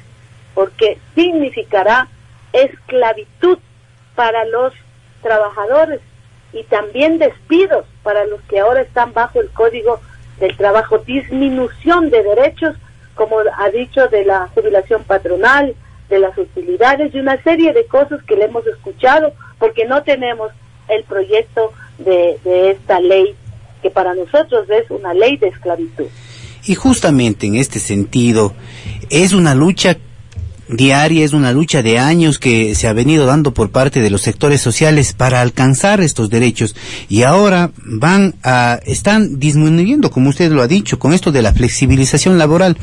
porque significará esclavitud para los trabajadores y también despidos para los que ahora están bajo el Código del Trabajo, disminución de derechos, como ha dicho, de la jubilación patronal, de las utilidades y una serie de cosas que le hemos escuchado porque no tenemos el proyecto de, de esta ley que para nosotros es una ley de esclavitud. Y justamente en este sentido, es una lucha diaria, es una lucha de años que se ha venido dando por parte de los sectores sociales para alcanzar estos derechos y ahora van a, están disminuyendo, como usted lo ha dicho, con esto de la flexibilización laboral.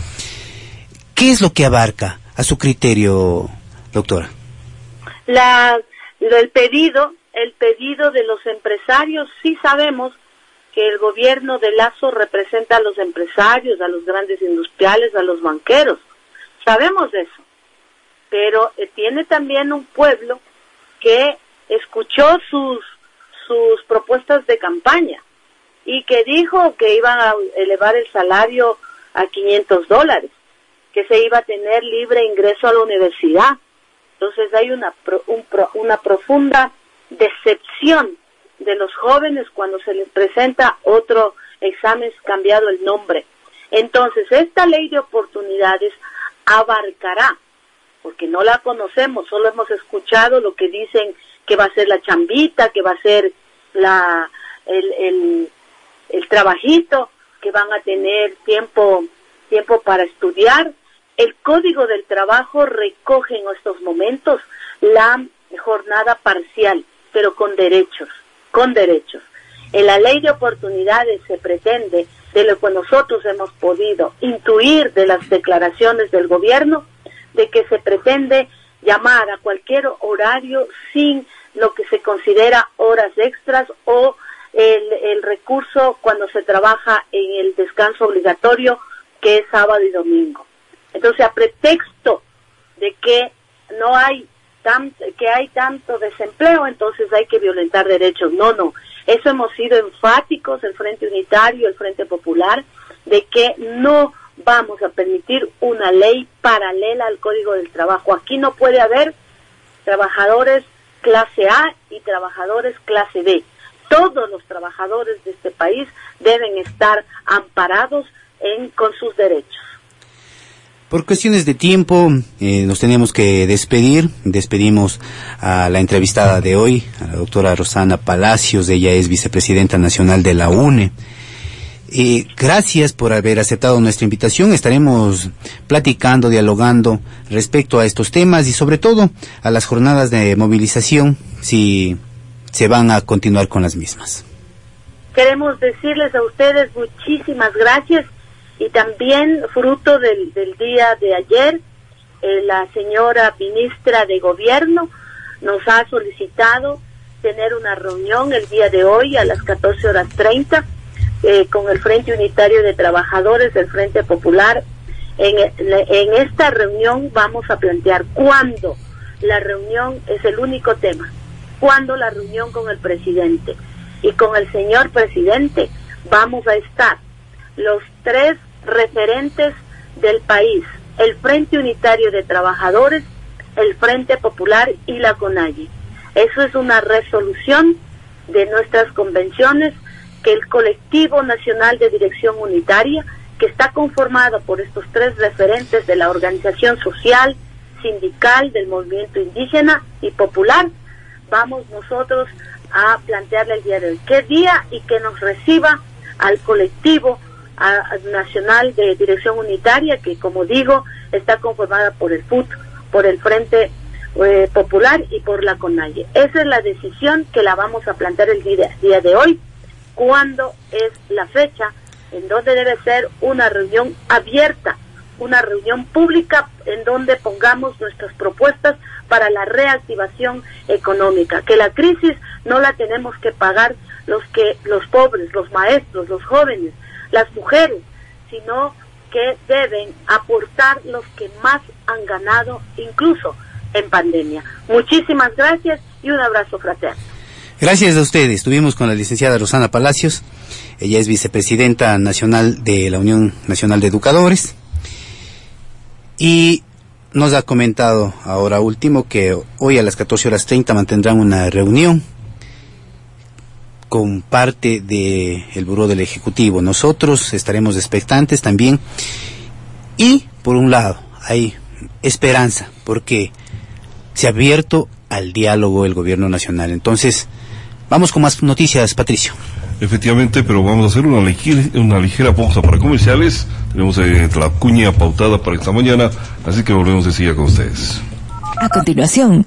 ¿Qué es lo que abarca a su criterio, doctora? La, el pedido, el pedido de los empresarios, sí sabemos que el gobierno de Lazo representa a los empresarios, a los grandes industriales, a los banqueros. Sabemos eso pero eh, tiene también un pueblo que escuchó sus, sus propuestas de campaña y que dijo que iban a elevar el salario a 500 dólares, que se iba a tener libre ingreso a la universidad. Entonces hay una, una profunda decepción de los jóvenes cuando se les presenta otro examen cambiado el nombre. Entonces, esta ley de oportunidades abarcará porque no la conocemos, solo hemos escuchado lo que dicen que va a ser la chambita, que va a ser la, el, el, trabajito, que van a tener tiempo, tiempo para estudiar. El código del trabajo recoge en estos momentos la jornada parcial, pero con derechos, con derechos. En la ley de oportunidades se pretende, de lo que nosotros hemos podido intuir de las declaraciones del gobierno, de que se pretende llamar a cualquier horario sin lo que se considera horas extras o el, el recurso cuando se trabaja en el descanso obligatorio, que es sábado y domingo. Entonces, a pretexto de que no hay tan, que hay tanto desempleo, entonces hay que violentar derechos. No, no. Eso hemos sido enfáticos, el Frente Unitario, el Frente Popular, de que no vamos a permitir una ley paralela al Código del Trabajo. Aquí no puede haber trabajadores clase A y trabajadores clase B. Todos los trabajadores de este país deben estar amparados en, con sus derechos. Por cuestiones de tiempo, eh, nos tenemos que despedir. Despedimos a la entrevistada de hoy, a la doctora Rosana Palacios. Ella es vicepresidenta nacional de la UNE. Eh, gracias por haber aceptado nuestra invitación. Estaremos platicando, dialogando respecto a estos temas y sobre todo a las jornadas de movilización, si se van a continuar con las mismas. Queremos decirles a ustedes muchísimas gracias y también fruto del, del día de ayer, eh, la señora ministra de Gobierno nos ha solicitado tener una reunión el día de hoy a las 14 horas 30 eh, con el Frente Unitario de Trabajadores del Frente Popular. En, en esta reunión vamos a plantear cuándo la reunión es el único tema, cuándo la reunión con el presidente. Y con el señor presidente vamos a estar los tres referentes del país, el Frente Unitario de Trabajadores, el Frente Popular y la CONAGI. Eso es una resolución de nuestras convenciones que el colectivo nacional de dirección unitaria, que está conformado por estos tres referentes de la organización social, sindical, del movimiento indígena y popular, vamos nosotros a plantearle el día de hoy. ¿Qué día y que nos reciba al colectivo nacional de dirección unitaria que, como digo, está conformada por el FUT, por el Frente eh, Popular y por la CONAIE. Esa es la decisión que la vamos a plantear el día, día de hoy, cuando es la fecha en donde debe ser una reunión abierta, una reunión pública en donde pongamos nuestras propuestas para la reactivación económica, que la crisis no la tenemos que pagar los que los pobres, los maestros, los jóvenes, las mujeres, sino que deben aportar los que más han ganado, incluso en pandemia. Muchísimas gracias y un abrazo fraterno. Gracias a ustedes. Estuvimos con la licenciada Rosana Palacios. Ella es vicepresidenta nacional de la Unión Nacional de Educadores. Y nos ha comentado ahora último que hoy a las 14 horas 30 mantendrán una reunión con parte del el Buró del Ejecutivo. Nosotros estaremos expectantes también. Y, por un lado, hay esperanza, porque se ha abierto al diálogo el gobierno nacional. Entonces, vamos con más noticias, Patricio. Efectivamente, pero vamos a hacer una ligera, una ligera pausa para comerciales. Tenemos eh, la cuña pautada para esta mañana, así que volvemos de silla con ustedes. A continuación,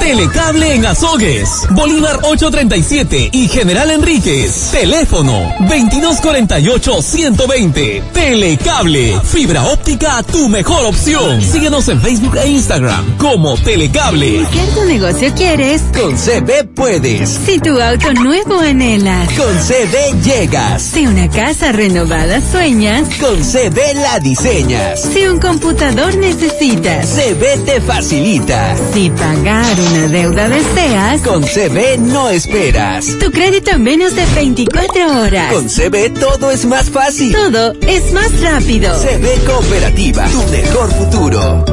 Telecable en Azogues, Bolívar 837 y General Enríquez. Teléfono 2248-120. Telecable. Fibra óptica, tu mejor opción. Síguenos en Facebook e Instagram como Telecable. Iniciar tu negocio quieres. Con CB puedes. Si tu auto nuevo anhelas. Con CB llegas. Si una casa renovada sueñas. Con CB la diseñas. Si un computador necesitas. CB te facilita. Si pagar una deuda deseas. Con CB no esperas. Tu crédito en menos de 24 horas. Con CB todo es más fácil. Todo es más rápido. CB Cooperativa, tu mejor futuro.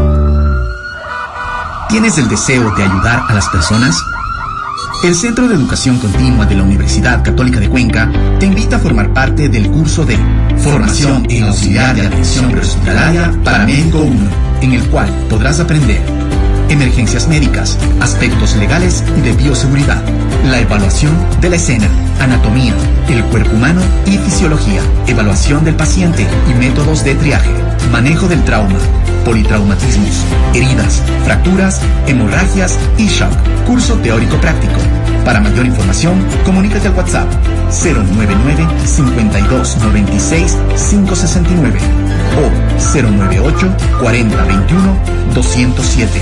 ¿Tienes el deseo de ayudar a las personas? El Centro de Educación Continua de la Universidad Católica de Cuenca te invita a formar parte del curso de Formación en Auxiliar de Atención Prehospitalaria para Médico 1, en el cual podrás aprender emergencias médicas, aspectos legales y de bioseguridad, la evaluación de la escena, anatomía, el cuerpo humano y fisiología, evaluación del paciente y métodos de triaje, manejo del trauma, politraumatismos, heridas, fracturas, hemorragias y shock. Curso teórico práctico. Para mayor información, comunícate al WhatsApp 099 52 96 569 o 098 40 21 207.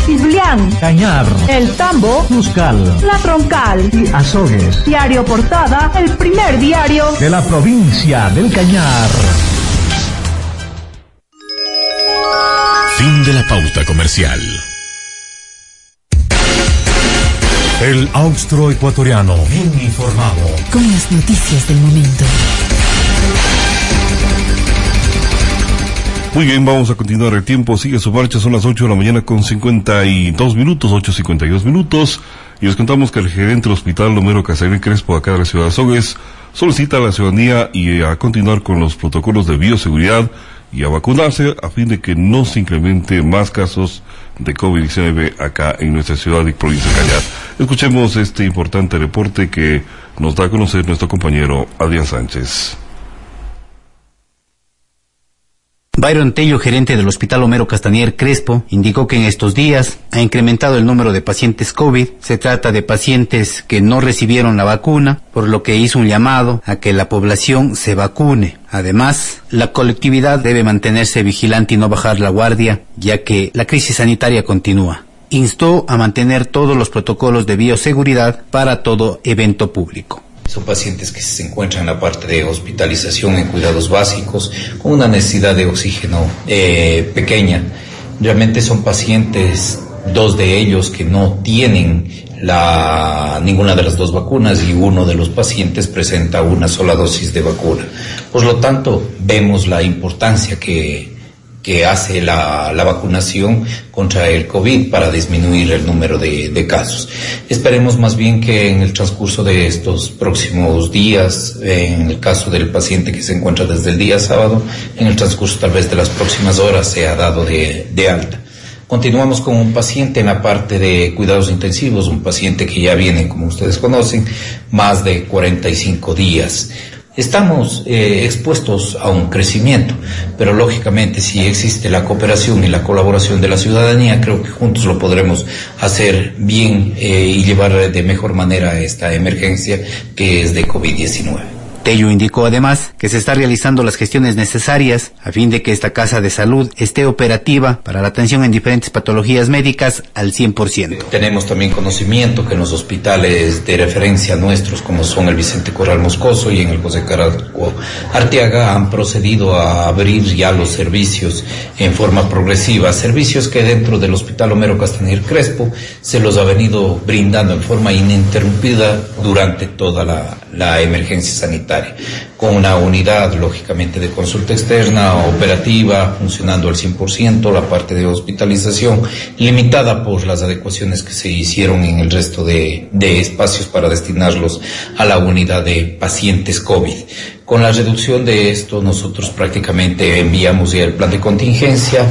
Ciblián, Cañar, El Tambo, Cuscal, La Troncal y Azogues. Diario Portada, el primer diario de la provincia del Cañar. Fin de la pauta comercial. El austroecuatoriano, bien informado. Con las noticias del momento. Muy bien, vamos a continuar. El tiempo sigue su marcha. Son las 8 de la mañana con 52 minutos, 8.52 minutos. Y les contamos que el gerente del hospital Homero Casarín Crespo, acá de la ciudad de Azogues, solicita a la ciudadanía y a continuar con los protocolos de bioseguridad y a vacunarse a fin de que no se incremente más casos de COVID-19 acá en nuestra ciudad y provincia de Cañar. Escuchemos este importante reporte que nos da a conocer nuestro compañero Adrián Sánchez. Byron Tello, gerente del Hospital Homero Castanier Crespo, indicó que en estos días ha incrementado el número de pacientes COVID. Se trata de pacientes que no recibieron la vacuna, por lo que hizo un llamado a que la población se vacune. Además, la colectividad debe mantenerse vigilante y no bajar la guardia, ya que la crisis sanitaria continúa. Instó a mantener todos los protocolos de bioseguridad para todo evento público. Son pacientes que se encuentran en la parte de hospitalización en cuidados básicos con una necesidad de oxígeno eh, pequeña. Realmente son pacientes, dos de ellos que no tienen la, ninguna de las dos vacunas y uno de los pacientes presenta una sola dosis de vacuna. Por lo tanto, vemos la importancia que, que hace la, la, vacunación contra el COVID para disminuir el número de, de, casos. Esperemos más bien que en el transcurso de estos próximos días, en el caso del paciente que se encuentra desde el día sábado, en el transcurso tal vez de las próximas horas sea dado de, de alta. Continuamos con un paciente en la parte de cuidados intensivos, un paciente que ya viene, como ustedes conocen, más de 45 días. Estamos eh, expuestos a un crecimiento, pero lógicamente si existe la cooperación y la colaboración de la ciudadanía, creo que juntos lo podremos hacer bien eh, y llevar de mejor manera esta emergencia que es de COVID-19. Tello indicó además que se está realizando las gestiones necesarias a fin de que esta casa de salud esté operativa para la atención en diferentes patologías médicas al 100%. Tenemos también conocimiento que en los hospitales de referencia nuestros, como son el Vicente Corral Moscoso y en el José Caraco Arteaga, han procedido a abrir ya los servicios en forma progresiva, servicios que dentro del Hospital Homero Castañer Crespo se los ha venido brindando en forma ininterrumpida durante toda la emergencia sanitaria con una unidad, lógicamente, de consulta externa, operativa, funcionando al 100%, la parte de hospitalización, limitada por las adecuaciones que se hicieron en el resto de, espacios para destinarlos a la unidad de pacientes COVID. Con la reducción de esto, nosotros prácticamente enviamos ya el plan de contingencia,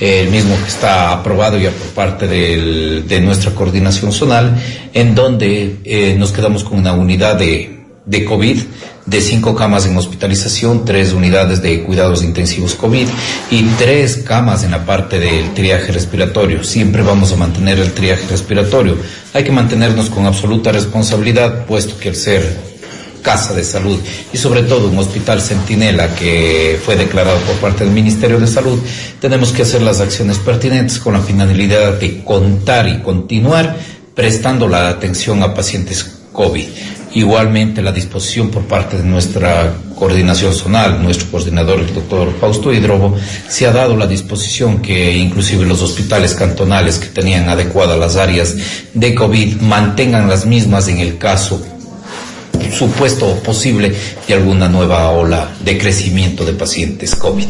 el mismo que está aprobado ya por parte de nuestra coordinación zonal, en donde eh, nos quedamos con una unidad de, de COVID de cinco camas en hospitalización, tres unidades de cuidados intensivos COVID y tres camas en la parte del triaje respiratorio. Siempre vamos a mantener el triaje respiratorio. Hay que mantenernos con absoluta responsabilidad, puesto que el ser casa de salud y sobre todo un hospital centinela que fue declarado por parte del Ministerio de Salud, tenemos que hacer las acciones pertinentes con la finalidad de contar y continuar prestando la atención a pacientes COVID. Igualmente la disposición por parte de nuestra coordinación zonal, nuestro coordinador, el doctor Fausto Hidrobo, se ha dado la disposición que inclusive los hospitales cantonales que tenían adecuadas las áreas de COVID mantengan las mismas en el caso supuesto o posible de alguna nueva ola de crecimiento de pacientes COVID.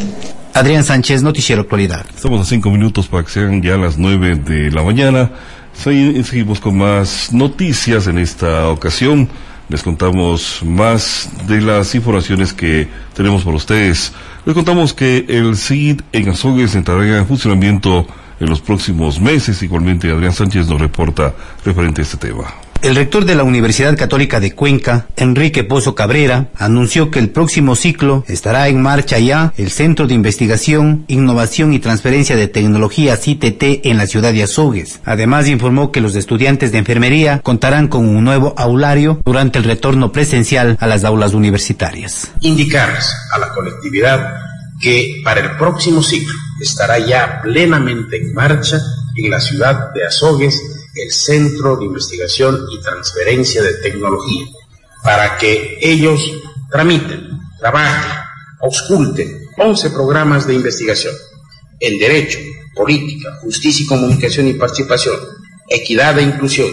Adrián Sánchez, Noticiero Actualidad. Estamos a cinco minutos para que sean ya las nueve de la mañana. Seguimos con más noticias en esta ocasión. Les contamos más de las informaciones que tenemos para ustedes. Les contamos que el CID en Azogues entrará en funcionamiento en los próximos meses. Igualmente, Adrián Sánchez nos reporta referente a este tema. El rector de la Universidad Católica de Cuenca, Enrique Pozo Cabrera, anunció que el próximo ciclo estará en marcha ya el Centro de Investigación, Innovación y Transferencia de Tecnología CITT en la ciudad de Azogues. Además informó que los estudiantes de enfermería contarán con un nuevo aulario durante el retorno presencial a las aulas universitarias. Indicarles a la colectividad que para el próximo ciclo estará ya plenamente en marcha en la ciudad de Azogues el Centro de Investigación y Transferencia de Tecnología, para que ellos tramiten, trabajen, ausculten 11 programas de investigación en Derecho, Política, Justicia y Comunicación y Participación, Equidad e Inclusión,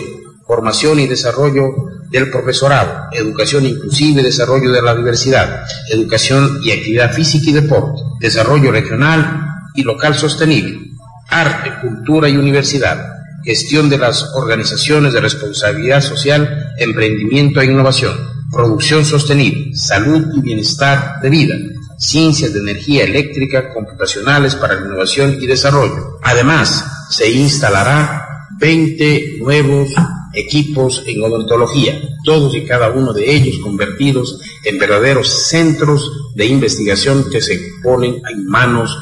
Formación y Desarrollo del Profesorado, Educación Inclusiva y Desarrollo de la Diversidad, Educación y Actividad Física y Deporte, Desarrollo Regional y Local Sostenible, Arte, Cultura y Universidad, gestión de las organizaciones de responsabilidad social, emprendimiento e innovación, producción sostenible, salud y bienestar de vida, ciencias de energía eléctrica, computacionales para la innovación y desarrollo. Además, se instalará 20 nuevos equipos en odontología, todos y cada uno de ellos convertidos en verdaderos centros de investigación que se ponen en manos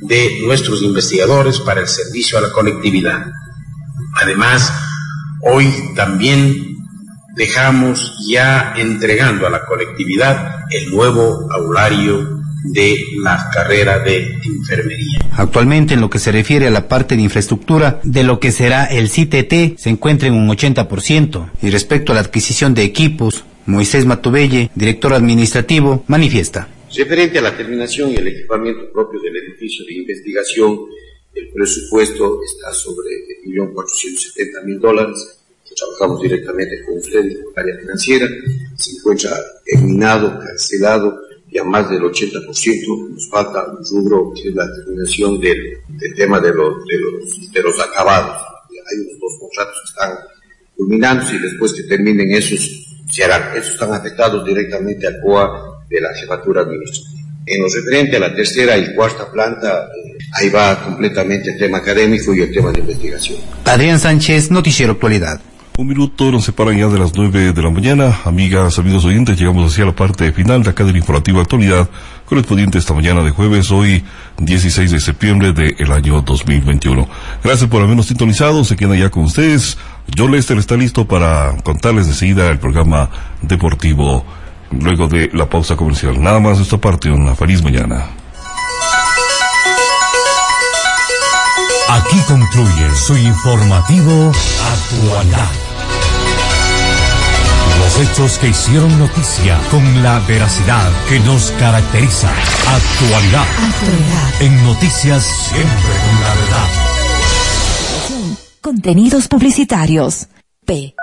de nuestros investigadores para el servicio a la colectividad. Además, hoy también dejamos ya entregando a la colectividad el nuevo aulario de la carrera de enfermería. Actualmente, en lo que se refiere a la parte de infraestructura de lo que será el CTT, se encuentra en un 80%. Y respecto a la adquisición de equipos, Moisés Matubelle, director administrativo, manifiesta. Referente a la terminación y el equipamiento propio del edificio de investigación, el presupuesto está sobre 1.470.000 dólares. Trabajamos directamente con ustedes, con área financiera. Se encuentra terminado, cancelado, ya más del 80%. Nos falta un rubro que es la terminación del, tema de los, de, los, de acabados. Hay unos dos contratos que están culminando y después que terminen esos se harán. Esos están afectados directamente al COA de la jefatura administrativa. En lo referente a la tercera y cuarta planta, eh, ahí va completamente el tema académico y el tema de investigación. Adrián Sánchez, Noticiero Actualidad. Un minuto nos separan ya de las nueve de la mañana. Amigas, amigos oyentes, llegamos hacia la parte final de acá del informativo actualidad, correspondiente esta mañana de jueves, hoy 16 de septiembre del año 2021. Gracias por habernos sintonizado, se queda ya con ustedes. John Lester está listo para contarles de seguida el programa deportivo luego de la pausa comercial. Nada más de esta parte, una feliz mañana. Aquí concluye su informativo actualidad. Los hechos que hicieron noticia con la veracidad que nos caracteriza. Actualidad. Actualidad. En noticias siempre con la verdad. Contenidos publicitarios. P.